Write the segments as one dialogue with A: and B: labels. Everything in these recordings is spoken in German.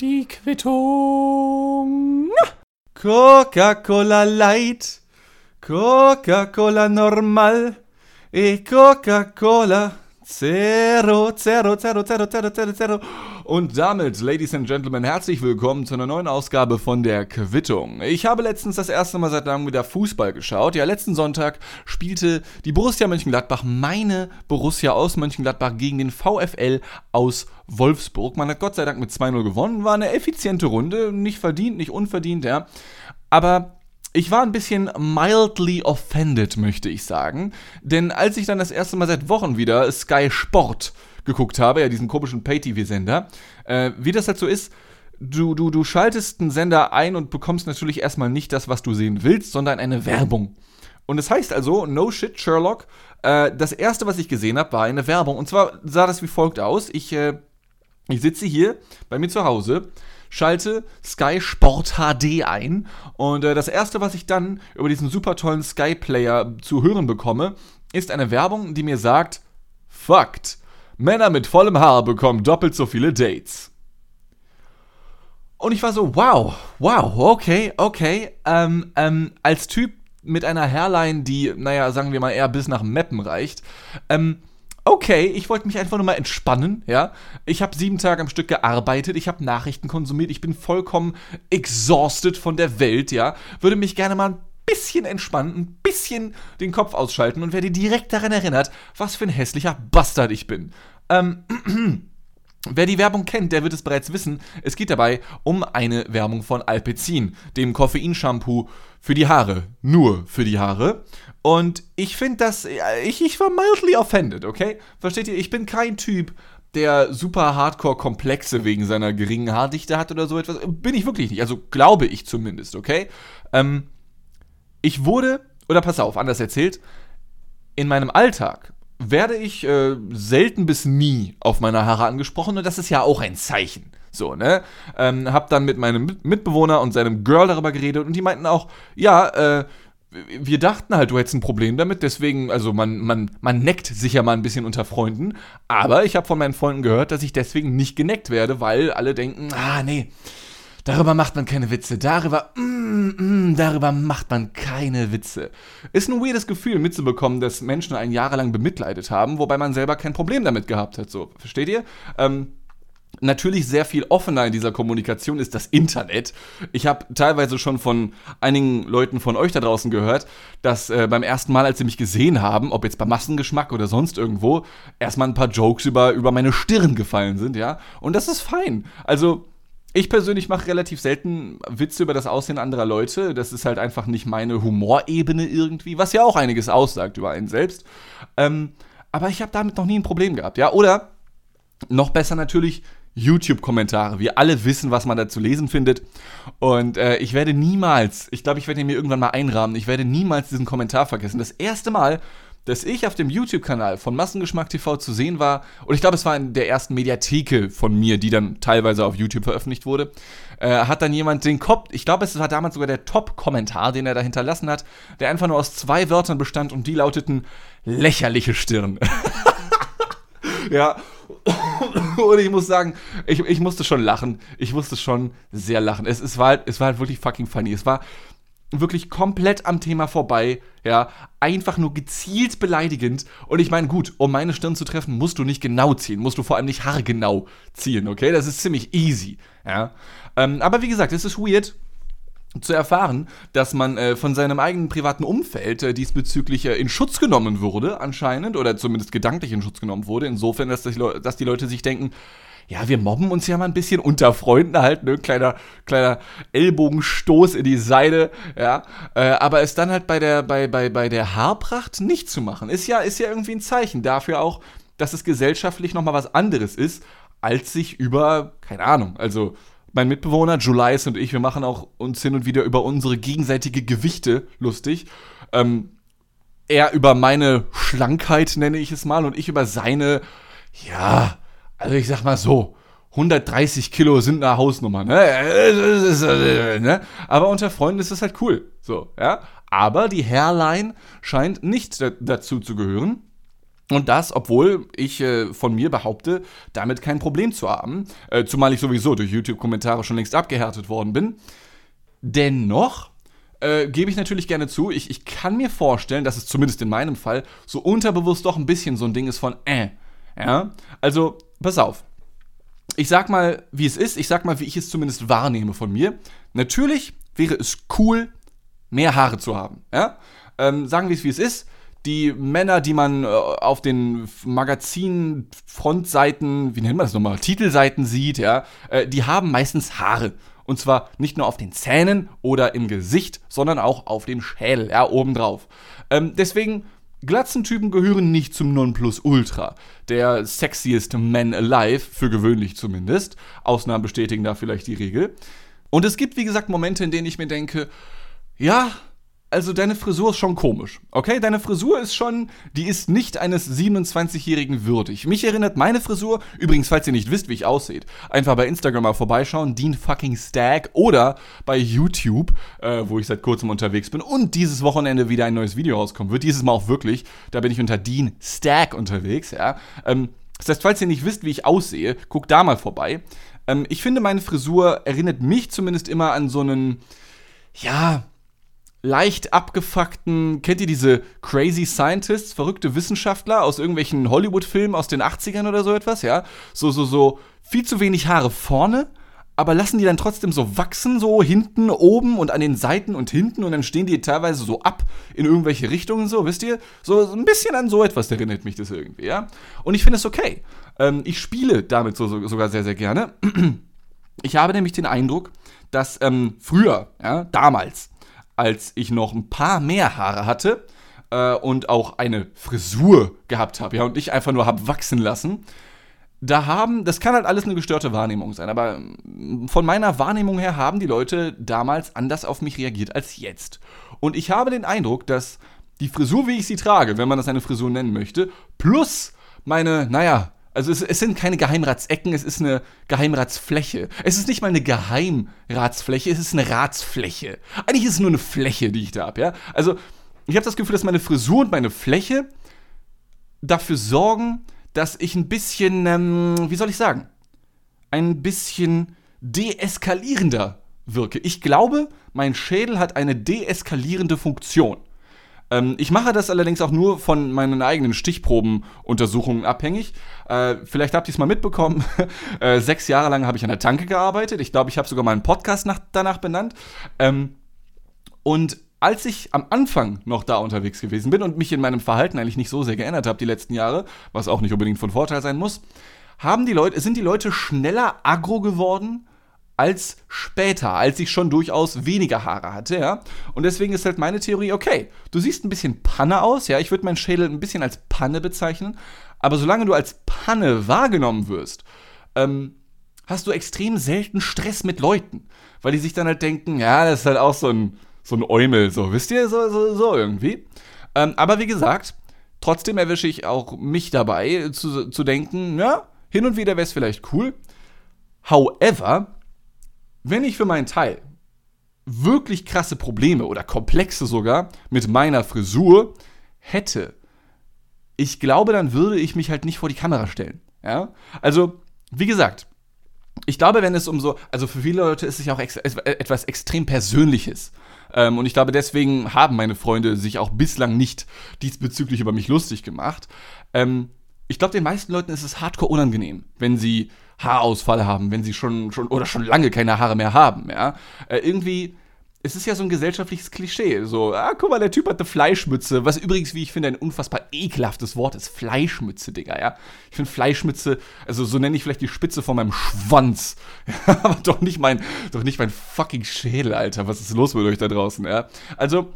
A: Die Quittung.
B: Coca-Cola Light, Coca-Cola Normal e Coca-Cola Zero, Zero, Zero, Zero, Zero, Zero, Zero. Und damit, Ladies and Gentlemen, herzlich willkommen zu einer neuen Ausgabe von der Quittung. Ich habe letztens das erste Mal seit langem wieder Fußball geschaut. Ja, letzten Sonntag spielte die Borussia Mönchengladbach, meine Borussia aus Mönchengladbach, gegen den VfL aus Wolfsburg. Man hat Gott sei Dank mit 2-0 gewonnen. War eine effiziente Runde. Nicht verdient, nicht unverdient, ja. Aber ich war ein bisschen mildly offended, möchte ich sagen. Denn als ich dann das erste Mal seit Wochen wieder Sky Sport geguckt habe, ja, diesen komischen Pay-TV-Sender, äh, wie das halt so ist, du, du, du schaltest einen Sender ein und bekommst natürlich erstmal nicht das, was du sehen willst, sondern eine Werbung. Und das heißt also, no shit, Sherlock, äh, das erste, was ich gesehen habe, war eine Werbung. Und zwar sah das wie folgt aus. Ich, äh, ich sitze hier bei mir zu Hause, schalte Sky Sport HD ein und äh, das erste, was ich dann über diesen super tollen Sky Player zu hören bekomme, ist eine Werbung, die mir sagt, Fakt, Männer mit vollem Haar bekommen doppelt so viele Dates. Und ich war so, wow, wow, okay, okay. Ähm, ähm, als Typ mit einer Hairline, die, naja, sagen wir mal eher bis nach Meppen reicht, ähm, okay, ich wollte mich einfach nur mal entspannen, ja. Ich habe sieben Tage am Stück gearbeitet, ich habe Nachrichten konsumiert, ich bin vollkommen exhausted von der Welt, ja. Würde mich gerne mal ein bisschen entspannen, ein bisschen den Kopf ausschalten und werde direkt daran erinnert, was für ein hässlicher Bastard ich bin. Ähm, Wer die Werbung kennt, der wird es bereits wissen. Es geht dabei um eine Werbung von Alpecin, dem Koffeinshampoo für die Haare. Nur für die Haare. Und ich finde das, ich, ich war mildly offended, okay? Versteht ihr? Ich bin kein Typ, der super Hardcore-Komplexe wegen seiner geringen Haardichte hat oder so etwas. Bin ich wirklich nicht. Also glaube ich zumindest, okay? Ähm, ich wurde, oder pass auf, anders erzählt, in meinem Alltag werde ich äh, selten bis nie auf meine Haare angesprochen und das ist ja auch ein Zeichen. So, ne? Ähm, hab dann mit meinem Mitbewohner und seinem Girl darüber geredet und die meinten auch, ja, äh, wir dachten halt, du hättest ein Problem damit, deswegen, also man, man, man neckt sich ja mal ein bisschen unter Freunden, aber ich habe von meinen Freunden gehört, dass ich deswegen nicht geneckt werde, weil alle denken, ah, nee, Darüber macht man keine Witze. Darüber, mm, mm, darüber macht man keine Witze. Ist ein weirdes Gefühl mitzubekommen, dass Menschen einen jahrelang bemitleidet haben, wobei man selber kein Problem damit gehabt hat. So, versteht ihr? Ähm, Natürlich sehr viel offener in dieser Kommunikation ist das Internet. Ich habe teilweise schon von einigen Leuten von euch da draußen gehört, dass äh, beim ersten Mal, als sie mich gesehen haben, ob jetzt beim Massengeschmack oder sonst irgendwo, erstmal ein paar Jokes über, über meine Stirn gefallen sind, ja. Und das ist fein. Also, ich persönlich mache relativ selten Witze über das Aussehen anderer Leute. Das ist halt einfach nicht meine Humorebene irgendwie, was ja auch einiges aussagt über einen selbst. Ähm, aber ich habe damit noch nie ein Problem gehabt, ja. Oder noch besser natürlich YouTube-Kommentare. Wir alle wissen, was man da zu lesen findet. Und äh, ich werde niemals, ich glaube, ich werde mir irgendwann mal einrahmen, ich werde niemals diesen Kommentar vergessen. Das erste Mal, dass ich auf dem YouTube-Kanal von Massengeschmack TV zu sehen war, und ich glaube, es war in der ersten Mediatheke von mir, die dann teilweise auf YouTube veröffentlicht wurde, äh, hat dann jemand den Kopf, ich glaube, es war damals sogar der Top-Kommentar, den er da hinterlassen hat, der einfach nur aus zwei Wörtern bestand und die lauteten lächerliche Stirn. ja. Und ich muss sagen, ich, ich musste schon lachen. Ich musste schon sehr lachen. Es, es, war, es war halt wirklich fucking funny. Es war wirklich komplett am Thema vorbei, ja, einfach nur gezielt beleidigend. Und ich meine, gut, um meine Stirn zu treffen, musst du nicht genau ziehen, musst du vor allem nicht haargenau ziehen, okay? Das ist ziemlich easy, ja. Ähm, aber wie gesagt, es ist weird zu erfahren, dass man äh, von seinem eigenen privaten Umfeld äh, diesbezüglich äh, in Schutz genommen wurde, anscheinend, oder zumindest gedanklich in Schutz genommen wurde, insofern, dass, die, dass die Leute sich denken, ja, wir mobben uns ja mal ein bisschen unter Freunden halt, ne, kleiner, kleiner Ellbogenstoß in die Seite, ja, äh, aber es dann halt bei der, bei, bei, bei der Haarpracht nicht zu machen, ist ja, ist ja irgendwie ein Zeichen dafür auch, dass es gesellschaftlich nochmal was anderes ist, als sich über, keine Ahnung, also mein Mitbewohner Julius und ich, wir machen auch uns hin und wieder über unsere gegenseitige Gewichte lustig. Ähm, er über meine Schlankheit, nenne ich es mal, und ich über seine, ja, also ich sag mal so, 130 Kilo sind eine Hausnummer, ne? ne? Aber unter Freunden ist das halt cool. So, ja. Aber die Hairline scheint nicht dazu zu gehören. Und das, obwohl ich äh, von mir behaupte, damit kein Problem zu haben, äh, zumal ich sowieso durch YouTube-Kommentare schon längst abgehärtet worden bin. Dennoch äh, gebe ich natürlich gerne zu, ich, ich kann mir vorstellen, dass es zumindest in meinem Fall so unterbewusst doch ein bisschen so ein Ding ist von äh. Ja? Also, pass auf. Ich sag mal, wie es ist, ich sag mal, wie ich es zumindest wahrnehme von mir. Natürlich wäre es cool, mehr Haare zu haben. Ja? Ähm, sagen wir es, wie es ist die Männer, die man äh, auf den Magazin-Frontseiten, wie nennt man das nochmal, Titelseiten sieht, ja, äh, die haben meistens Haare. Und zwar nicht nur auf den Zähnen oder im Gesicht, sondern auch auf dem Schädel, ja, obendrauf. Ähm, deswegen, Glatzentypen gehören nicht zum Nonplusultra. Der sexiest man alive, für gewöhnlich zumindest. Ausnahmen bestätigen da vielleicht die Regel. Und es gibt, wie gesagt, Momente, in denen ich mir denke, ja, also deine Frisur ist schon komisch, okay? Deine Frisur ist schon, die ist nicht eines 27-Jährigen würdig. Mich erinnert meine Frisur, übrigens, falls ihr nicht wisst, wie ich aussehe, einfach bei Instagram mal vorbeischauen, Dean fucking Stag oder bei YouTube, äh, wo ich seit kurzem unterwegs bin und dieses Wochenende wieder ein neues Video rauskommen wird. Dieses Mal auch wirklich, da bin ich unter Dean Stag unterwegs, ja. Ähm, das heißt, falls ihr nicht wisst, wie ich aussehe, guckt da mal vorbei. Ähm, ich finde, meine Frisur erinnert mich zumindest immer an so einen, ja, leicht abgefuckten, kennt ihr diese Crazy Scientists, verrückte Wissenschaftler aus irgendwelchen Hollywood-Filmen aus den 80ern oder so etwas, ja? So, so, so viel zu wenig Haare vorne, aber lassen die dann trotzdem so wachsen, so hinten, oben und an den Seiten und hinten und dann stehen die teilweise so ab in irgendwelche Richtungen, so, wisst ihr? So, ein bisschen an so etwas erinnert mich das irgendwie, ja? Und ich finde es okay. Ähm, ich spiele damit so, so, sogar sehr, sehr gerne. Ich habe nämlich den Eindruck, dass ähm, früher, ja, damals, als ich noch ein paar mehr Haare hatte äh, und auch eine Frisur gehabt habe, ja, und ich einfach nur habe wachsen lassen. Da haben, das kann halt alles eine gestörte Wahrnehmung sein, aber ähm, von meiner Wahrnehmung her haben die Leute damals anders auf mich reagiert als jetzt. Und ich habe den Eindruck, dass die Frisur, wie ich sie trage, wenn man das eine Frisur nennen möchte, plus meine, naja, also es, es, sind keine Geheimratsecken, es ist eine Geheimratsfläche. Es ist nicht mal eine Geheimratsfläche, es ist eine Ratsfläche. Eigentlich ist es nur eine Fläche, die ich da habe, ja. Also ich habe das Gefühl, dass meine Frisur und meine Fläche dafür sorgen, dass ich ein bisschen, ähm, wie soll ich sagen, ein bisschen deeskalierender wirke. Ich glaube, mein Schädel hat eine deeskalierende Funktion. Ähm, ich mache das allerdings auch nur von meinen eigenen Stichprobenuntersuchungen abhängig. Äh, vielleicht habt ihr es mal mitbekommen. äh, sechs Jahre lang habe ich an der Tanke gearbeitet. Ich glaube, ich habe sogar mal einen Podcast nach, danach benannt. Ähm, und als ich am Anfang noch da unterwegs gewesen bin und mich in meinem Verhalten eigentlich nicht so sehr geändert habe die letzten Jahre, was auch nicht unbedingt von Vorteil sein muss, haben die Leute, sind die Leute schneller aggro geworden als später, als ich schon durchaus weniger Haare hatte, ja. Und deswegen ist halt meine Theorie, okay, du siehst ein bisschen Panne aus, ja, ich würde meinen Schädel ein bisschen als Panne bezeichnen, aber solange du als Panne wahrgenommen wirst, ähm, hast du extrem selten Stress mit Leuten, weil die sich dann halt denken, ja, das ist halt auch so ein, so ein Eumel, so, wisst ihr, so, so, so irgendwie. Ähm, aber wie gesagt, trotzdem erwische ich auch mich dabei, zu, zu denken, ja, hin und wieder wäre es vielleicht cool. However, wenn ich für meinen Teil wirklich krasse Probleme oder komplexe sogar mit meiner Frisur hätte, ich glaube, dann würde ich mich halt nicht vor die Kamera stellen. Ja? Also, wie gesagt, ich glaube, wenn es um so, also für viele Leute ist es ja auch ex etwas extrem Persönliches. Ähm, und ich glaube, deswegen haben meine Freunde sich auch bislang nicht diesbezüglich über mich lustig gemacht. Ähm, ich glaube, den meisten Leuten ist es hardcore unangenehm, wenn sie Haarausfall haben, wenn sie schon, schon oder schon lange keine Haare mehr haben, ja. Äh, irgendwie, es ist ja so ein gesellschaftliches Klischee. So, ah, guck mal, der Typ hat eine Fleischmütze. Was übrigens, wie ich finde, ein unfassbar ekelhaftes Wort ist. Fleischmütze, Digga, ja. Ich finde Fleischmütze, also so nenne ich vielleicht die Spitze von meinem Schwanz. Aber doch nicht mein, doch nicht mein fucking Schädel, Alter. Was ist los mit euch da draußen, ja? Also,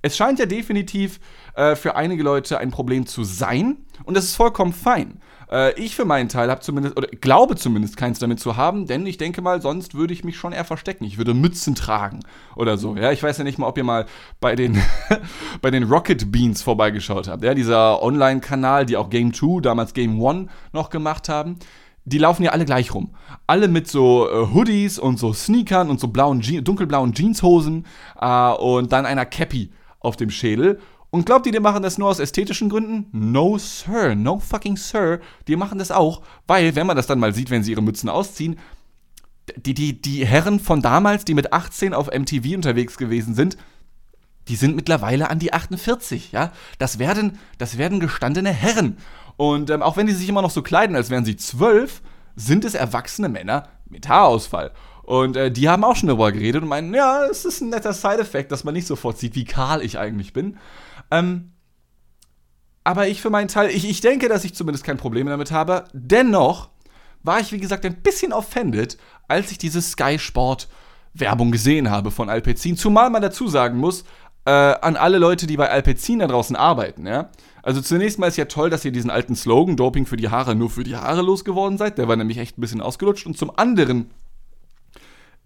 B: es scheint ja definitiv äh, für einige Leute ein Problem zu sein. Und das ist vollkommen fein. Äh, ich für meinen Teil habe zumindest, oder glaube zumindest keins damit zu haben, denn ich denke mal, sonst würde ich mich schon eher verstecken. Ich würde Mützen tragen oder so. Ja, ich weiß ja nicht mal, ob ihr mal bei den, bei den Rocket Beans vorbeigeschaut habt. Ja, dieser Online-Kanal, die auch Game 2, damals Game 1 noch gemacht haben die laufen ja alle gleich rum. Alle mit so äh, Hoodies und so Sneakern und so blauen Je dunkelblauen Jeanshosen äh, und dann einer Cappy auf dem Schädel Und glaubt ihr, die machen das nur aus ästhetischen Gründen? No, sir. No fucking sir. Die machen das auch, weil, wenn man das dann mal sieht, wenn sie ihre Mützen ausziehen, die, die, die Herren von damals, die mit 18 auf MTV unterwegs gewesen sind, die sind mittlerweile an die 48, ja. Das werden, das werden gestandene Herren. Und ähm, auch wenn die sich immer noch so kleiden, als wären sie zwölf, sind es erwachsene Männer mit Haarausfall. Und äh, die haben auch schon darüber geredet und meinen, ja, es ist ein netter Side-Effekt, dass man nicht sofort sieht, wie kahl ich eigentlich bin. Ähm, aber ich für meinen Teil, ich, ich denke, dass ich zumindest kein Problem damit habe. Dennoch war ich, wie gesagt, ein bisschen offended, als ich diese Sky Sport Werbung gesehen habe von Alpecin. Zumal man dazu sagen muss, äh, an alle Leute, die bei Alpecin da draußen arbeiten, ja. Also zunächst mal ist ja toll, dass ihr diesen alten Slogan Doping für die Haare nur für die Haare losgeworden seid. Der war nämlich echt ein bisschen ausgelutscht. Und zum anderen,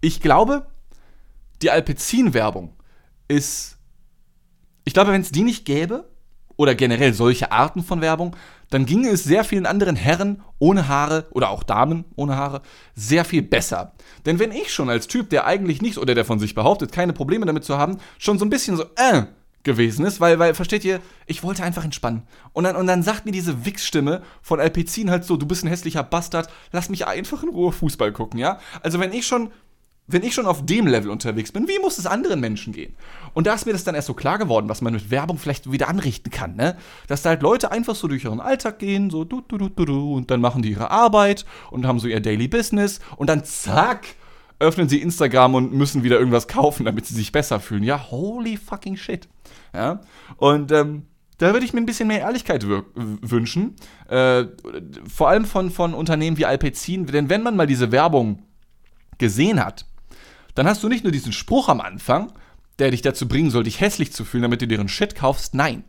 B: ich glaube, die Alpecin-Werbung ist ich glaube, wenn es die nicht gäbe, oder generell solche Arten von Werbung, dann ginge es sehr vielen anderen Herren ohne Haare oder auch Damen ohne Haare sehr viel besser. Denn wenn ich schon als Typ, der eigentlich nicht oder der von sich behauptet, keine Probleme damit zu haben, schon so ein bisschen so äh gewesen ist, weil, weil, versteht ihr, ich wollte einfach entspannen. Und dann, und dann sagt mir diese Wichsstimme von Alpecin halt so, du bist ein hässlicher Bastard, lass mich einfach in Ruhe Fußball gucken, ja? Also wenn ich schon wenn ich schon auf dem Level unterwegs bin, wie muss es anderen Menschen gehen? Und da ist mir das dann erst so klar geworden, was man mit Werbung vielleicht wieder anrichten kann, ne? Dass da halt Leute einfach so durch ihren Alltag gehen, so du, du, du, du, du, und dann machen die ihre Arbeit und haben so ihr Daily Business und dann zack, öffnen sie Instagram und müssen wieder irgendwas kaufen, damit sie sich besser fühlen. Ja, holy fucking shit. Ja? Und, ähm, da würde ich mir ein bisschen mehr Ehrlichkeit wünschen. Äh, vor allem von, von Unternehmen wie Alpecin. Denn wenn man mal diese Werbung gesehen hat, dann hast du nicht nur diesen Spruch am Anfang, der dich dazu bringen soll, dich hässlich zu fühlen, damit du deren Shit kaufst. Nein.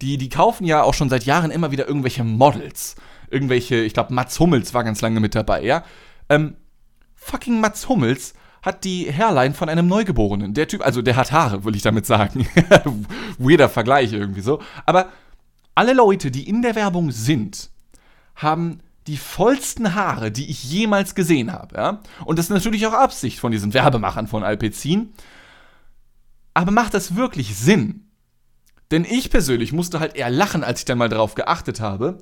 B: Die, die kaufen ja auch schon seit Jahren immer wieder irgendwelche Models. Irgendwelche, ich glaube, Mats Hummels war ganz lange mit dabei, ja. Ähm, fucking Mats Hummels hat die Hairline von einem Neugeborenen. Der Typ, also der hat Haare, will ich damit sagen. Weirder Vergleich irgendwie so. Aber alle Leute, die in der Werbung sind, haben die vollsten Haare, die ich jemals gesehen habe. Ja? Und das ist natürlich auch Absicht von diesen Werbemachern von Alpecin. Aber macht das wirklich Sinn? Denn ich persönlich musste halt eher lachen, als ich dann mal darauf geachtet habe.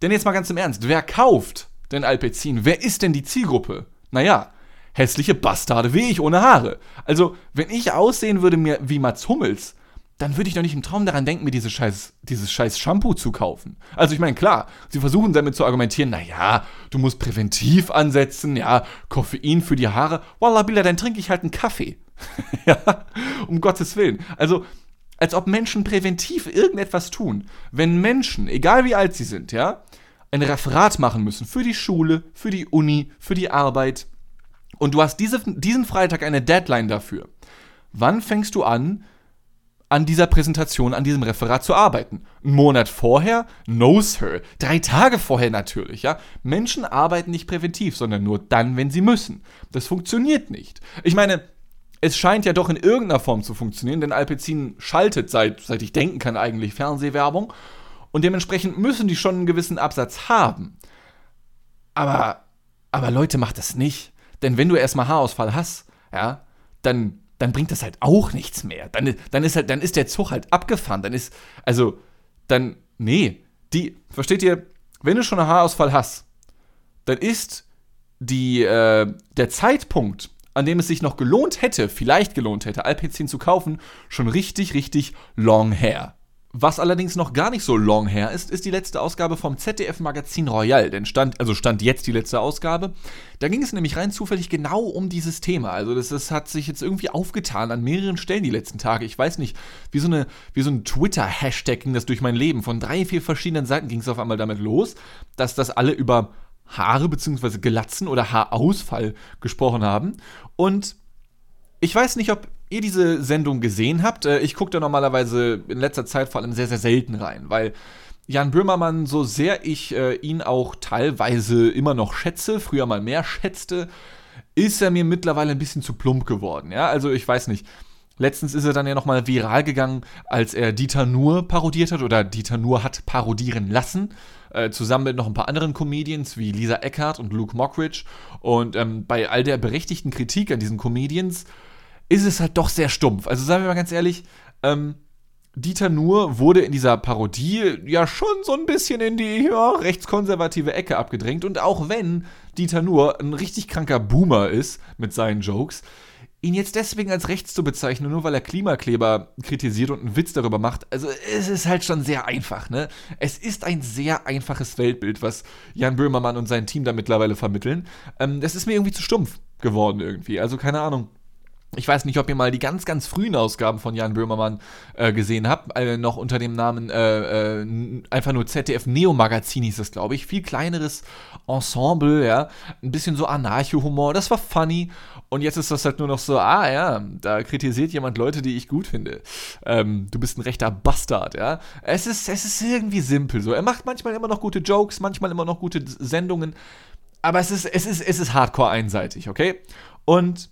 B: Denn jetzt mal ganz im Ernst, wer kauft denn Alpecin? Wer ist denn die Zielgruppe? Naja, hässliche Bastarde wie ich ohne Haare. Also, wenn ich aussehen würde wie Mats Hummels, dann würde ich doch nicht im Traum daran denken, mir diese scheiß, dieses scheiß Shampoo zu kaufen. Also ich meine, klar, sie versuchen damit zu argumentieren, naja, du musst präventiv ansetzen, ja, Koffein für die Haare. Wallah, Bilder, dann trinke ich halt einen Kaffee. ja, um Gottes Willen. Also, als ob Menschen präventiv irgendetwas tun. Wenn Menschen, egal wie alt sie sind, ja, ein Referat machen müssen für die Schule, für die Uni, für die Arbeit, und du hast diese, diesen Freitag eine Deadline dafür. Wann fängst du an, an dieser Präsentation, an diesem Referat zu arbeiten. Ein Monat vorher? No, Sir. Drei Tage vorher natürlich, ja. Menschen arbeiten nicht präventiv, sondern nur dann, wenn sie müssen. Das funktioniert nicht. Ich meine, es scheint ja doch in irgendeiner Form zu funktionieren, denn Alpecin schaltet seit, seit ich denken kann eigentlich Fernsehwerbung und dementsprechend müssen die schon einen gewissen Absatz haben. Aber, aber Leute, macht das nicht. Denn wenn du erstmal Haarausfall hast, ja, dann dann bringt das halt auch nichts mehr. Dann, dann, ist halt, dann ist der Zug halt abgefahren. Dann ist, also, dann, nee. Die, versteht ihr, wenn du schon einen Haarausfall hast, dann ist die, äh, der Zeitpunkt, an dem es sich noch gelohnt hätte, vielleicht gelohnt hätte, Alpecin zu kaufen, schon richtig, richtig long hair. Was allerdings noch gar nicht so long her ist, ist die letzte Ausgabe vom ZDF-Magazin Royal. Denn stand, also stand jetzt die letzte Ausgabe. Da ging es nämlich rein zufällig genau um dieses Thema. Also das, das hat sich jetzt irgendwie aufgetan an mehreren Stellen die letzten Tage. Ich weiß nicht, wie so, eine, wie so ein Twitter-Hashtag ging das durch mein Leben. Von drei, vier verschiedenen Seiten ging es auf einmal damit los, dass das alle über Haare bzw. Glatzen oder Haarausfall gesprochen haben. Und ich weiß nicht, ob ihr diese Sendung gesehen habt. Äh, ich gucke da normalerweise in letzter Zeit vor allem sehr, sehr selten rein, weil Jan Böhmermann, so sehr ich äh, ihn auch teilweise immer noch schätze, früher mal mehr schätzte, ist er mir mittlerweile ein bisschen zu plump geworden. Ja, also ich weiß nicht. Letztens ist er dann ja nochmal viral gegangen, als er Dieter Nuhr parodiert hat oder Dieter Nuhr hat parodieren lassen. Äh, zusammen mit noch ein paar anderen Comedians wie Lisa Eckert und Luke Mockridge. Und ähm, bei all der berechtigten Kritik an diesen Comedians ist es halt doch sehr stumpf. Also sagen wir mal ganz ehrlich, ähm, Dieter Nuhr wurde in dieser Parodie ja schon so ein bisschen in die ja, rechtskonservative Ecke abgedrängt. Und auch wenn Dieter Nuhr ein richtig kranker Boomer ist mit seinen Jokes, ihn jetzt deswegen als rechts zu bezeichnen, nur weil er Klimakleber kritisiert und einen Witz darüber macht, also es ist halt schon sehr einfach, ne? Es ist ein sehr einfaches Weltbild, was Jan Böhmermann und sein Team da mittlerweile vermitteln. Ähm, das ist mir irgendwie zu stumpf geworden irgendwie. Also keine Ahnung. Ich weiß nicht, ob ihr mal die ganz, ganz frühen Ausgaben von Jan Böhmermann äh, gesehen habt. Äh, noch unter dem Namen äh, äh einfach nur ZDF Neo Magazin hieß es, glaube ich. Viel kleineres Ensemble, ja. Ein bisschen so Anarcho-Humor. Das war funny. Und jetzt ist das halt nur noch so, ah ja, da kritisiert jemand Leute, die ich gut finde. Ähm, du bist ein rechter Bastard, ja. Es ist, es ist irgendwie simpel so. Er macht manchmal immer noch gute Jokes, manchmal immer noch gute Sendungen. Aber es ist, es ist, es ist hardcore einseitig, okay? Und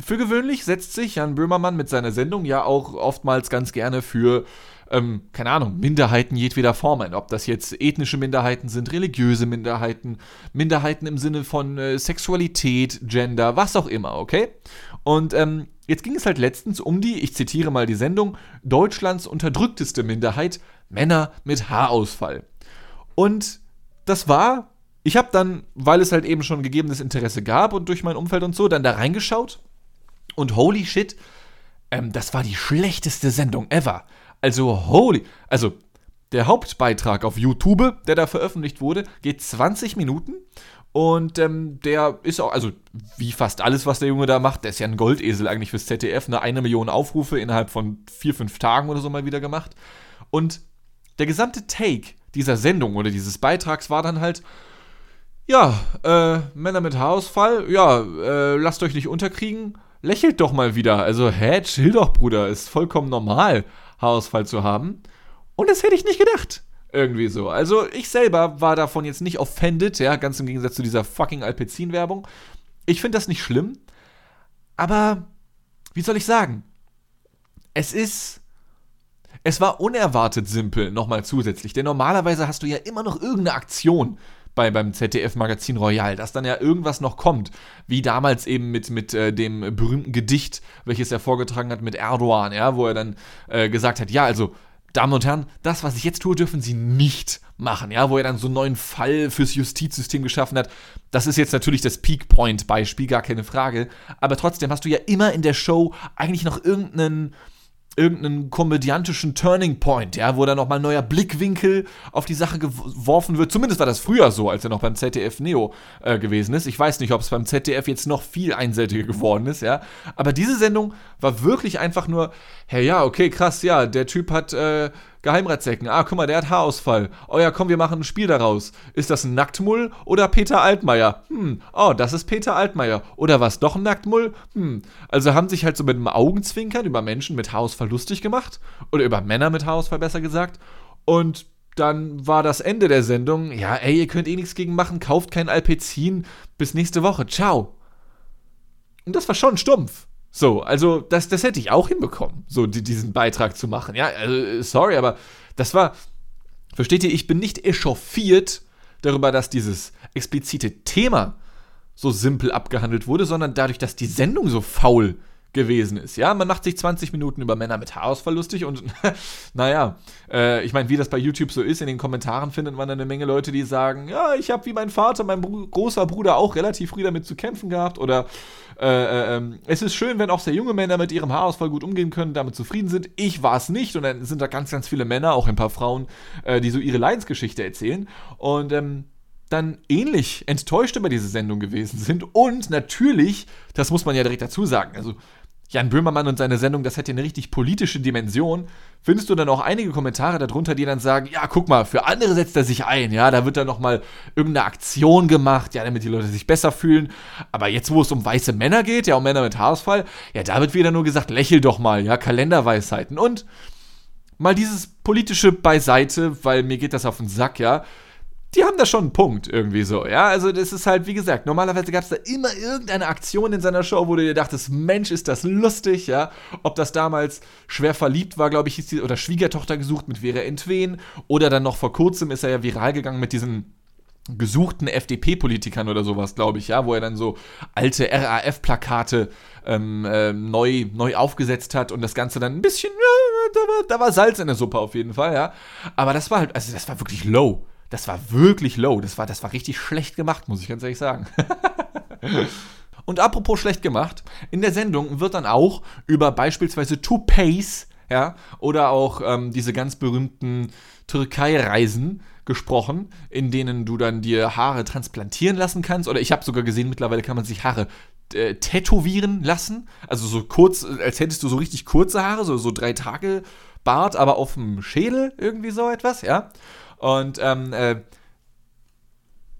B: für gewöhnlich setzt sich Jan Böhmermann mit seiner Sendung ja auch oftmals ganz gerne für, ähm, keine Ahnung, Minderheiten jedweder Form ein. Ob das jetzt ethnische Minderheiten sind, religiöse Minderheiten, Minderheiten im Sinne von äh, Sexualität, Gender, was auch immer, okay? Und ähm, jetzt ging es halt letztens um die, ich zitiere mal die Sendung, Deutschlands unterdrückteste Minderheit, Männer mit Haarausfall. Und das war ich habe dann, weil es halt eben schon gegebenes Interesse gab und durch mein Umfeld und so, dann da reingeschaut und holy shit, ähm, das war die schlechteste Sendung ever. Also holy, also der Hauptbeitrag auf YouTube, der da veröffentlicht wurde, geht 20 Minuten und ähm, der ist auch, also wie fast alles, was der Junge da macht, der ist ja ein Goldesel eigentlich fürs ZDF, eine eine Million Aufrufe innerhalb von vier, fünf Tagen oder so mal wieder gemacht. Und der gesamte Take dieser Sendung oder dieses Beitrags war dann halt, ja, äh, Männer mit Haarausfall, ja, äh, lasst euch nicht unterkriegen lächelt doch mal wieder. Also, hä, chill doch, Bruder. Ist vollkommen normal, Haarausfall zu haben. Und das hätte ich nicht gedacht. Irgendwie so. Also, ich selber war davon jetzt nicht offended, ja, ganz im Gegensatz zu dieser fucking Alpecin-Werbung. Ich finde das nicht schlimm. Aber, wie soll ich sagen? Es ist. Es war unerwartet simpel, nochmal zusätzlich. Denn normalerweise hast du ja immer noch irgendeine Aktion, bei, beim ZDF-Magazin Royal, dass dann ja irgendwas noch kommt, wie damals eben mit, mit äh, dem berühmten Gedicht, welches er vorgetragen hat mit Erdogan, ja, wo er dann äh, gesagt hat, ja, also Damen und Herren, das, was ich jetzt tue, dürfen Sie nicht machen, ja, wo er dann so einen neuen Fall fürs Justizsystem geschaffen hat. Das ist jetzt natürlich das Peak Point Beispiel, gar keine Frage, aber trotzdem hast du ja immer in der Show eigentlich noch irgendeinen irgendeinen komödiantischen Turning Point, ja, wo dann nochmal ein neuer Blickwinkel auf die Sache geworfen wird. Zumindest war das früher so, als er noch beim ZDF Neo äh, gewesen ist. Ich weiß nicht, ob es beim ZDF jetzt noch viel einseitiger geworden ist, ja. Aber diese Sendung war wirklich einfach nur, hey, ja, okay, krass, ja, der Typ hat äh, Geheimratsecken. Ah, guck mal, der hat Haarausfall. Oh ja, komm, wir machen ein Spiel daraus. Ist das ein Nacktmull oder Peter Altmaier? Hm, oh, das ist Peter Altmaier. Oder was, doch ein Nacktmull? Hm, also haben sich halt so mit einem Augenzwinkern über Menschen mit Haarausfall lustig gemacht. Oder über Männer mit Haarausfall besser gesagt. Und dann war das Ende der Sendung. Ja, ey, ihr könnt eh nichts gegen machen. Kauft kein Alpezin. Bis nächste Woche. Ciao. Und das war schon stumpf. So, also das, das hätte ich auch hinbekommen, so die, diesen Beitrag zu machen. Ja, also, sorry, aber das war, versteht ihr, ich bin nicht echauffiert darüber, dass dieses explizite Thema so simpel abgehandelt wurde, sondern dadurch, dass die Sendung so faul gewesen ist. Ja, man macht sich 20 Minuten über Männer mit Haarausfall lustig und naja, äh, ich meine, wie das bei YouTube so ist, in den Kommentaren findet man eine Menge Leute, die sagen, ja, ich habe wie mein Vater, mein Br großer Bruder auch relativ früh damit zu kämpfen gehabt oder äh, äh, ähm, es ist schön, wenn auch sehr junge Männer mit ihrem Haarausfall gut umgehen können, damit zufrieden sind. Ich war es nicht und dann sind da ganz, ganz viele Männer, auch ein paar Frauen, äh, die so ihre Leidensgeschichte erzählen und ähm, dann ähnlich enttäuscht über diese Sendung gewesen sind. Und natürlich, das muss man ja direkt dazu sagen, also Jan Böhmermann und seine Sendung, das hätte eine richtig politische Dimension. Findest du dann auch einige Kommentare darunter, die dann sagen, ja, guck mal, für andere setzt er sich ein, ja, da wird dann nochmal irgendeine Aktion gemacht, ja, damit die Leute sich besser fühlen. Aber jetzt, wo es um weiße Männer geht, ja, um Männer mit Haarausfall, ja, da wird wieder nur gesagt, lächel doch mal, ja, Kalenderweisheiten. Und mal dieses politische beiseite, weil mir geht das auf den Sack, ja die haben da schon einen Punkt irgendwie so, ja. Also das ist halt, wie gesagt, normalerweise gab es da immer irgendeine Aktion in seiner Show, wo du dir dachtest, Mensch, ist das lustig, ja. Ob das damals schwer verliebt war, glaube ich, hieß die, oder Schwiegertochter gesucht mit Vera Entwen, oder dann noch vor kurzem ist er ja viral gegangen mit diesen gesuchten FDP-Politikern oder sowas, glaube ich, ja, wo er dann so alte RAF-Plakate ähm, äh, neu, neu aufgesetzt hat und das Ganze dann ein bisschen ja, da, war, da war Salz in der Suppe auf jeden Fall, ja. Aber das war halt, also das war wirklich low. Das war wirklich low. Das war, das war richtig schlecht gemacht, muss ich ganz ehrlich sagen. Und apropos schlecht gemacht, in der Sendung wird dann auch über beispielsweise Toupees, ja, oder auch ähm, diese ganz berühmten Türkei-Reisen gesprochen, in denen du dann dir Haare transplantieren lassen kannst. Oder ich habe sogar gesehen, mittlerweile kann man sich Haare äh, tätowieren lassen. Also so kurz, als hättest du so richtig kurze Haare, so, so drei Tage Bart, aber auf dem Schädel, irgendwie so etwas, ja. Und ähm, äh,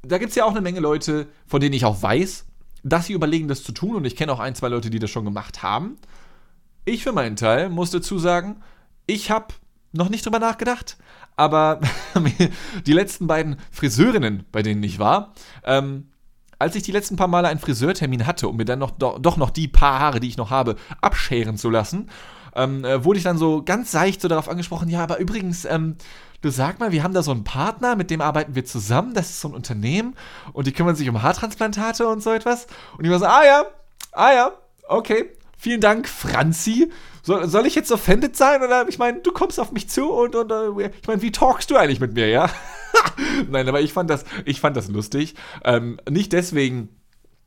B: da gibt es ja auch eine Menge Leute, von denen ich auch weiß, dass sie überlegen, das zu tun. Und ich kenne auch ein, zwei Leute, die das schon gemacht haben. Ich für meinen Teil muss dazu sagen, ich habe noch nicht drüber nachgedacht, aber die letzten beiden Friseurinnen, bei denen ich war, ähm, als ich die letzten paar Male einen Friseurtermin hatte, um mir dann noch, doch, doch noch die paar Haare, die ich noch habe, abscheren zu lassen, ähm, äh, wurde ich dann so ganz seicht so darauf angesprochen, ja, aber übrigens, ähm, du sag mal, wir haben da so einen Partner, mit dem arbeiten wir zusammen, das ist so ein Unternehmen und die kümmern sich um Haartransplantate und so etwas. Und ich war so, ah ja, ah ja, okay, vielen Dank, Franzi. Soll, soll ich jetzt offended sein? Oder ich meine, du kommst auf mich zu und, und uh, ich meine, wie talkst du eigentlich mit mir, ja? Nein, aber ich fand das, ich fand das lustig. Ähm, nicht deswegen,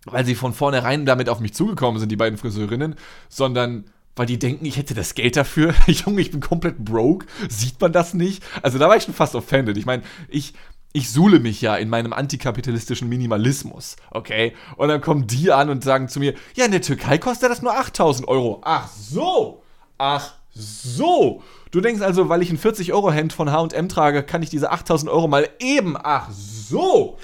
B: weil sie von vornherein damit auf mich zugekommen sind, die beiden Friseurinnen, sondern weil die denken, ich hätte das Geld dafür. Junge, ich bin komplett broke. Sieht man das nicht? Also da war ich schon fast offended. Ich meine, ich, ich suhle mich ja in meinem antikapitalistischen Minimalismus, okay? Und dann kommen die an und sagen zu mir, ja, in der Türkei kostet das nur 8000 Euro. Ach so, ach so. Du denkst also, weil ich ein 40-Euro-Hemd von H&M trage, kann ich diese 8000 Euro mal eben, ach so,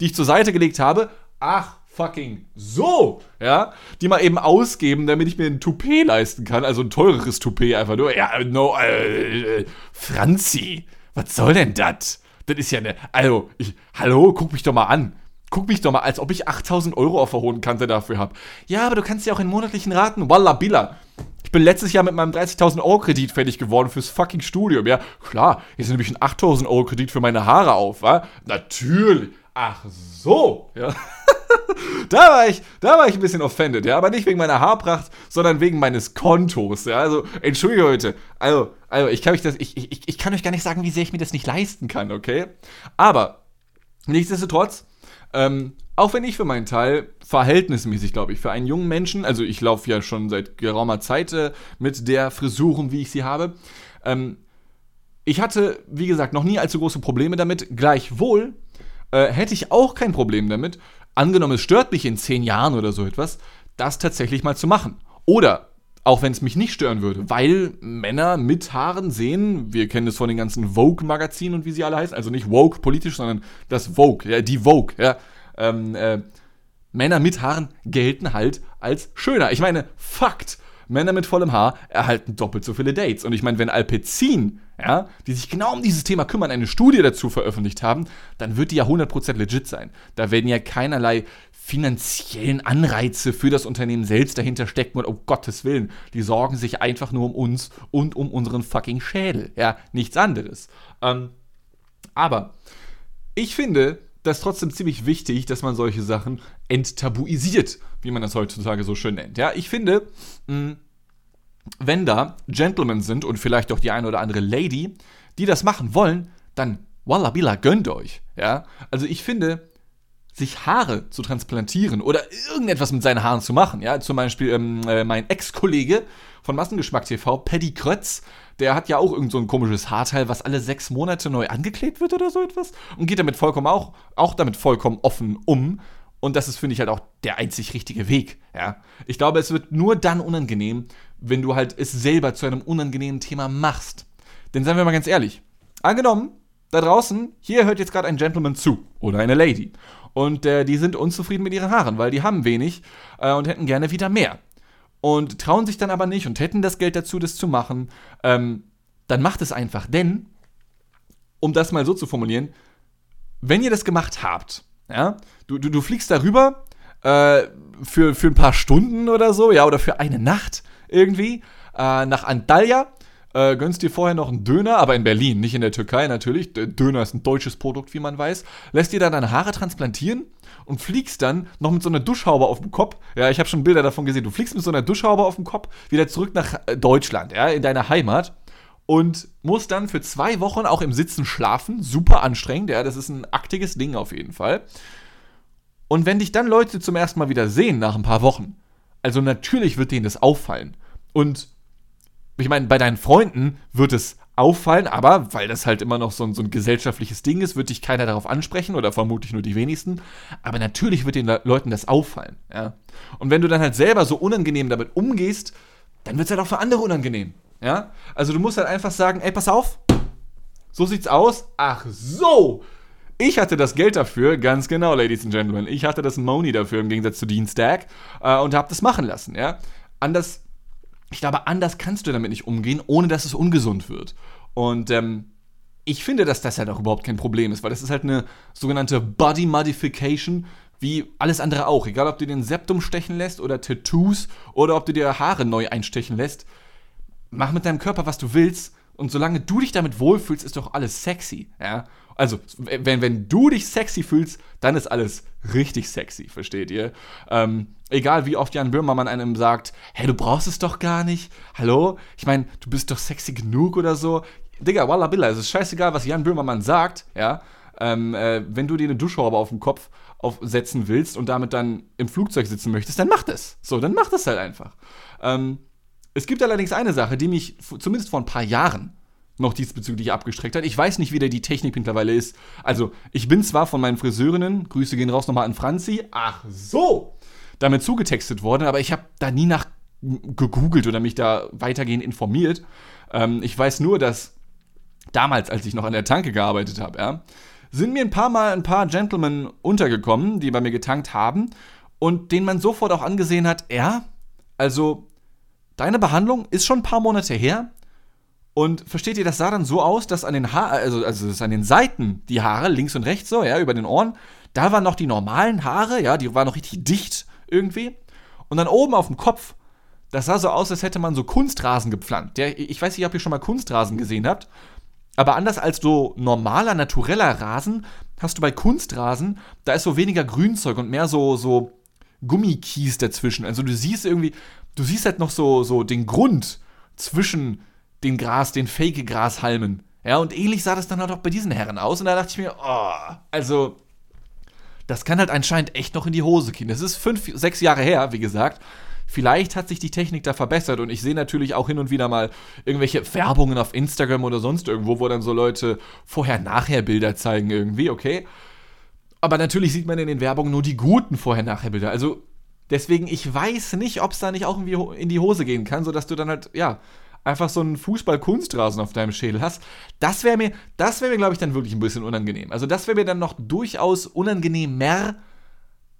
B: die ich zur Seite gelegt habe, ach fucking so, ja, die mal eben ausgeben, damit ich mir ein Toupet leisten kann, also ein teureres Toupet einfach nur. Ja, no, äh, äh, Franzi, was soll denn das? Das ist ja eine, also, ich, hallo, guck mich doch mal an. Guck mich doch mal, als ob ich 8000 Euro auf der hohen Kante dafür habe. Ja, aber du kannst ja auch in monatlichen Raten, walla billa. Ich bin letztes Jahr mit meinem 30.000 Euro Kredit fertig geworden fürs fucking Studium. Ja, klar, jetzt nehme ich einen 8.000 Euro Kredit für meine Haare auf, wa? Natürlich. Ach so, ja. da war ich, da war ich ein bisschen offended, ja, aber nicht wegen meiner Haarpracht, sondern wegen meines Kontos, ja. Also, entschuldige Leute, also, also ich kann euch das, ich, ich, ich kann euch gar nicht sagen, wie sehr ich mir das nicht leisten kann, okay? Aber, nichtsdestotrotz, ähm, auch wenn ich für meinen Teil verhältnismäßig, glaube ich, für einen jungen Menschen, also ich laufe ja schon seit geraumer Zeit äh, mit der Frisuren, wie ich sie habe, ähm, ich hatte, wie gesagt, noch nie allzu große Probleme damit. Gleichwohl äh, hätte ich auch kein Problem damit, angenommen, es stört mich in zehn Jahren oder so etwas, das tatsächlich mal zu machen. Oder auch wenn es mich nicht stören würde, weil Männer mit Haaren sehen, wir kennen das von den ganzen Vogue-Magazinen und wie sie alle heißen, also nicht Vogue politisch, sondern das Vogue, ja, die Vogue, ja. Ähm, äh, Männer mit Haaren gelten halt als schöner. Ich meine, Fakt. Männer mit vollem Haar erhalten doppelt so viele Dates. Und ich meine, wenn Alpecin, ja, die sich genau um dieses Thema kümmern, eine Studie dazu veröffentlicht haben, dann wird die ja 100% legit sein. Da werden ja keinerlei finanziellen Anreize für das Unternehmen selbst dahinter stecken und um Gottes Willen, die sorgen sich einfach nur um uns und um unseren fucking Schädel. Ja, nichts anderes. Ähm, aber ich finde, das trotzdem ziemlich wichtig, dass man solche Sachen enttabuisiert, wie man das heutzutage so schön nennt. Ja, ich finde, wenn da Gentlemen sind und vielleicht auch die eine oder andere Lady, die das machen wollen, dann Wallabila, gönnt euch. Ja, also ich finde, sich Haare zu transplantieren oder irgendetwas mit seinen Haaren zu machen. Ja, zum Beispiel ähm, äh, mein Ex-Kollege von Massengeschmack TV, Paddy Krötz, der hat ja auch irgend so ein komisches Haarteil, was alle sechs Monate neu angeklebt wird oder so etwas und geht damit vollkommen auch, auch damit vollkommen offen um. Und das ist, finde ich, halt auch der einzig richtige Weg. Ja? Ich glaube, es wird nur dann unangenehm, wenn du halt es selber zu einem unangenehmen Thema machst. Denn seien wir mal ganz ehrlich, angenommen, da draußen, hier hört jetzt gerade ein Gentleman zu oder eine Lady. Und äh, die sind unzufrieden mit ihren Haaren, weil die haben wenig äh, und hätten gerne wieder mehr. Und trauen sich dann aber nicht und hätten das Geld dazu, das zu machen. Ähm, dann macht es einfach. Denn, um das mal so zu formulieren, wenn ihr das gemacht habt, ja, du, du, du fliegst darüber äh, für, für ein paar Stunden oder so, ja, oder für eine Nacht irgendwie äh, nach Antalya äh, gönnst dir vorher noch einen Döner, aber in Berlin, nicht in der Türkei natürlich. Döner ist ein deutsches Produkt, wie man weiß. Lässt dir dann deine Haare transplantieren und fliegst dann noch mit so einer Duschhaube auf dem Kopf. Ja, ich habe schon Bilder davon gesehen. Du fliegst mit so einer Duschhaube auf dem Kopf wieder zurück nach äh, Deutschland, ja, in deine Heimat. und muss dann für zwei Wochen auch im Sitzen schlafen. Super anstrengend, ja, das ist ein aktiges Ding auf jeden Fall. Und wenn dich dann Leute zum ersten Mal wieder sehen nach ein paar Wochen, also natürlich wird denen das auffallen. Und ich meine, bei deinen Freunden wird es auffallen, aber weil das halt immer noch so ein, so ein gesellschaftliches Ding ist, wird dich keiner darauf ansprechen oder vermutlich nur die wenigsten. Aber natürlich wird den Le Leuten das auffallen. Ja? Und wenn du dann halt selber so unangenehm damit umgehst, dann wird es halt auch für andere unangenehm. Ja? Also du musst halt einfach sagen, ey, pass auf, so sieht's aus. Ach so, ich hatte das Geld dafür, ganz genau, Ladies and Gentlemen. Ich hatte das Money dafür im Gegensatz zu Dean Stack äh, und habe das machen lassen. Ja? Anders ich glaube, anders kannst du damit nicht umgehen, ohne dass es ungesund wird. Und ähm, ich finde, dass das halt auch überhaupt kein Problem ist, weil das ist halt eine sogenannte Body Modification, wie alles andere auch. Egal, ob du den Septum stechen lässt oder Tattoos oder ob du dir Haare neu einstechen lässt. Mach mit deinem Körper, was du willst. Und solange du dich damit wohlfühlst, ist doch alles sexy. Ja? Also, wenn, wenn du dich sexy fühlst, dann ist alles richtig sexy, versteht ihr? Ähm, egal wie oft Jan Böhmermann einem sagt, hey, du brauchst es doch gar nicht. Hallo? Ich meine, du bist doch sexy genug oder so. Digga, walla billa, es ist scheißegal, was Jan Böhmermann sagt, ja? Ähm, äh, wenn du dir eine Duschhaube auf dem Kopf aufsetzen willst und damit dann im Flugzeug sitzen möchtest, dann mach das. So, dann mach das halt einfach. Ähm, es gibt allerdings eine Sache, die mich zumindest vor ein paar Jahren noch diesbezüglich abgestreckt hat. Ich weiß nicht, wie da die Technik mittlerweile ist. Also, ich bin zwar von meinen Friseurinnen, Grüße gehen raus nochmal an Franzi, ach so, damit zugetextet worden, aber ich habe da nie nach gegoogelt oder mich da weitergehend informiert. Ähm, ich weiß nur, dass damals, als ich noch an der Tanke gearbeitet habe, ja, sind mir ein paar Mal ein paar Gentlemen untergekommen, die bei mir getankt haben und denen man sofort auch angesehen hat, ja, also deine Behandlung ist schon ein paar Monate her, und versteht ihr, das sah dann so aus, dass an den Haaren, also, also an den Seiten die Haare, links und rechts so, ja, über den Ohren, da waren noch die normalen Haare, ja, die waren noch richtig dicht irgendwie. Und dann oben auf dem Kopf, das sah so aus, als hätte man so Kunstrasen gepflanzt. Ja, ich weiß nicht, ob ihr schon mal Kunstrasen gesehen habt, aber anders als so normaler, natureller Rasen, hast du bei Kunstrasen, da ist so weniger Grünzeug und mehr so, so Gummikies dazwischen. Also du siehst irgendwie, du siehst halt noch so, so den Grund zwischen den Gras, den Fake-Grashalmen. Ja, und ähnlich sah das dann halt auch bei diesen Herren aus. Und da dachte ich mir, oh, also, das kann halt anscheinend echt noch in die Hose gehen. Das ist fünf, sechs Jahre her, wie gesagt. Vielleicht hat sich die Technik da verbessert und ich sehe natürlich auch hin und wieder mal irgendwelche Werbungen auf Instagram oder sonst irgendwo, wo dann so Leute Vorher-Nachher-Bilder zeigen irgendwie, okay. Aber natürlich sieht man in den Werbungen nur die guten Vorher-Nachher-Bilder. Also deswegen, ich weiß nicht, ob es da nicht auch irgendwie in die Hose gehen kann, sodass du dann halt, ja, einfach so einen Fußball-Kunstrasen auf deinem Schädel hast, das wäre mir, das wäre mir, glaube ich, dann wirklich ein bisschen unangenehm. Also das wäre mir dann noch durchaus unangenehmer,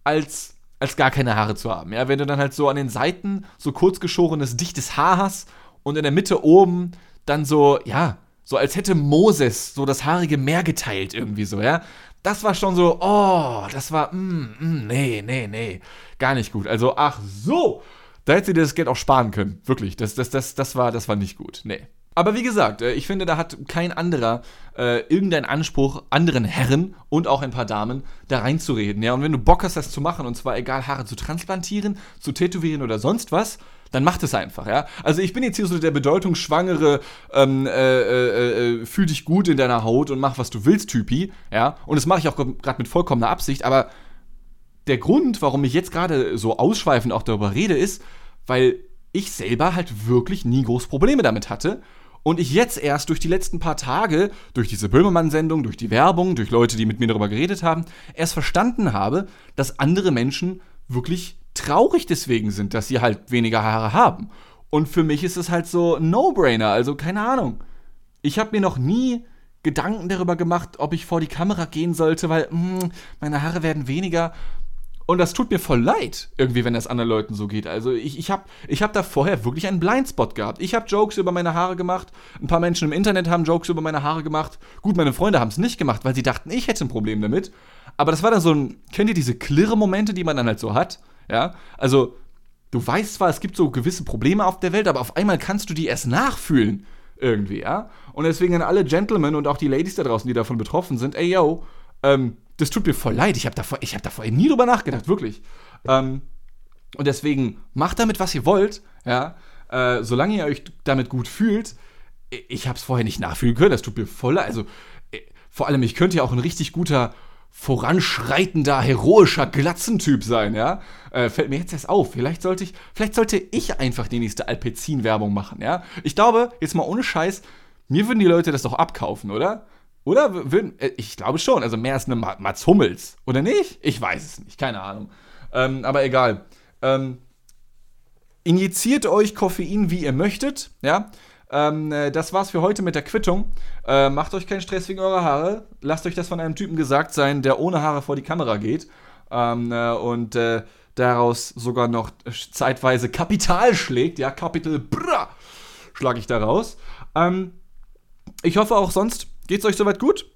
B: als, als gar keine Haare zu haben. Ja, wenn du dann halt so an den Seiten so kurzgeschorenes, dichtes Haar hast und in der Mitte oben dann so, ja, so als hätte Moses so das haarige Meer geteilt irgendwie so, ja. Das war schon so, oh, das war, mm, mm, nee, nee, nee, gar nicht gut. Also, ach so, da hätte sie dir das Geld auch sparen können. Wirklich. Das, das, das, das, war, das war nicht gut. Nee. Aber wie gesagt, äh, ich finde, da hat kein anderer äh, irgendeinen Anspruch, anderen Herren und auch ein paar Damen da reinzureden. Ja, und wenn du Bock hast, das zu machen, und zwar egal, Haare zu transplantieren, zu tätowieren oder sonst was, dann mach das einfach, ja. Also ich bin jetzt hier so der bedeutungsschwangere, ähm, äh, äh, äh, fühl dich gut in deiner Haut und mach, was du willst, Typi, ja. Und das mache ich auch gerade mit vollkommener Absicht, aber der Grund, warum ich jetzt gerade so ausschweifend auch darüber rede, ist, weil ich selber halt wirklich nie groß Probleme damit hatte. Und ich jetzt erst durch die letzten paar Tage, durch diese Böhmermann-Sendung, durch die Werbung, durch Leute, die mit mir darüber geredet haben, erst verstanden habe, dass andere Menschen wirklich traurig deswegen sind, dass sie halt weniger Haare haben. Und für mich ist es halt so ein No-Brainer, also keine Ahnung. Ich habe mir noch nie Gedanken darüber gemacht, ob ich vor die Kamera gehen sollte, weil mh, hm, meine Haare werden weniger und das tut mir voll leid, irgendwie, wenn das anderen Leuten so geht. Also ich, ich habe ich hab da vorher wirklich einen Blindspot gehabt. Ich habe Jokes über meine Haare gemacht. Ein paar Menschen im Internet haben Jokes über meine Haare gemacht. Gut, meine Freunde haben es nicht gemacht, weil sie dachten, ich hätte ein Problem damit. Aber das war dann so ein, kennt ihr diese Klirre-Momente, die man dann halt so hat? Ja, also du weißt zwar, es gibt so gewisse Probleme auf der Welt, aber auf einmal kannst du die erst nachfühlen. Irgendwie, ja? Und deswegen an alle Gentlemen und auch die Ladies da draußen, die davon betroffen sind, ey yo, ähm, das tut mir voll leid. Ich habe davor, hab da vorher nie drüber nachgedacht, wirklich. Ähm, und deswegen macht damit, was ihr wollt, ja. Äh, solange ihr euch damit gut fühlt. ich habe es vorher nicht nachfühlen können. Das tut mir voll leid. Also, äh, vor allem, ich könnte ja auch ein richtig guter, voranschreitender, heroischer Glatzentyp sein, ja? Äh, fällt mir jetzt erst auf. Vielleicht sollte ich, vielleicht sollte ich einfach die nächste Alpecin-Werbung machen, ja? Ich glaube, jetzt mal ohne Scheiß, mir würden die Leute das doch abkaufen, oder? Oder äh, ich glaube schon, also mehr als eine Mats Hummels, oder nicht? Ich weiß es nicht, keine Ahnung. Ähm, aber egal. Ähm, injiziert euch Koffein, wie ihr möchtet, ja? Ähm, äh, das war's für heute mit der Quittung. Äh, macht euch keinen Stress wegen eurer Haare. Lasst euch das von einem Typen gesagt sein, der ohne Haare vor die Kamera geht. Ähm, äh, und äh, daraus sogar noch zeitweise Kapital schlägt. Ja, Kapital, brr, schlage ich daraus. Ähm, ich hoffe auch sonst geht's euch soweit gut.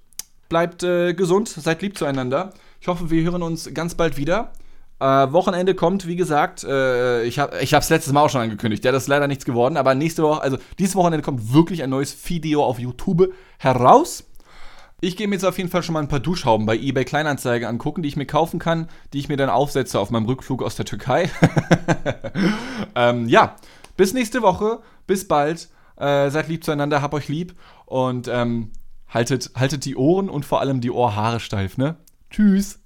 B: Bleibt äh, gesund, seid lieb zueinander. Ich hoffe, wir hören uns ganz bald wieder. Äh, Wochenende kommt, wie gesagt, äh, ich habe es letztes Mal auch schon angekündigt. Ja, das ist leider nichts geworden, aber nächste Woche, also dieses Wochenende kommt wirklich ein neues Video auf YouTube heraus. Ich gehe mir jetzt auf jeden Fall schon mal ein paar Duschhauben bei eBay Kleinanzeigen angucken, die ich mir kaufen kann, die ich mir dann aufsetze auf meinem Rückflug aus der Türkei. ähm, ja, bis nächste Woche, bis bald. Äh, seid lieb zueinander, habt euch lieb und ähm, haltet, haltet die Ohren und vor allem die Ohrhaare steif, ne? Tschüss.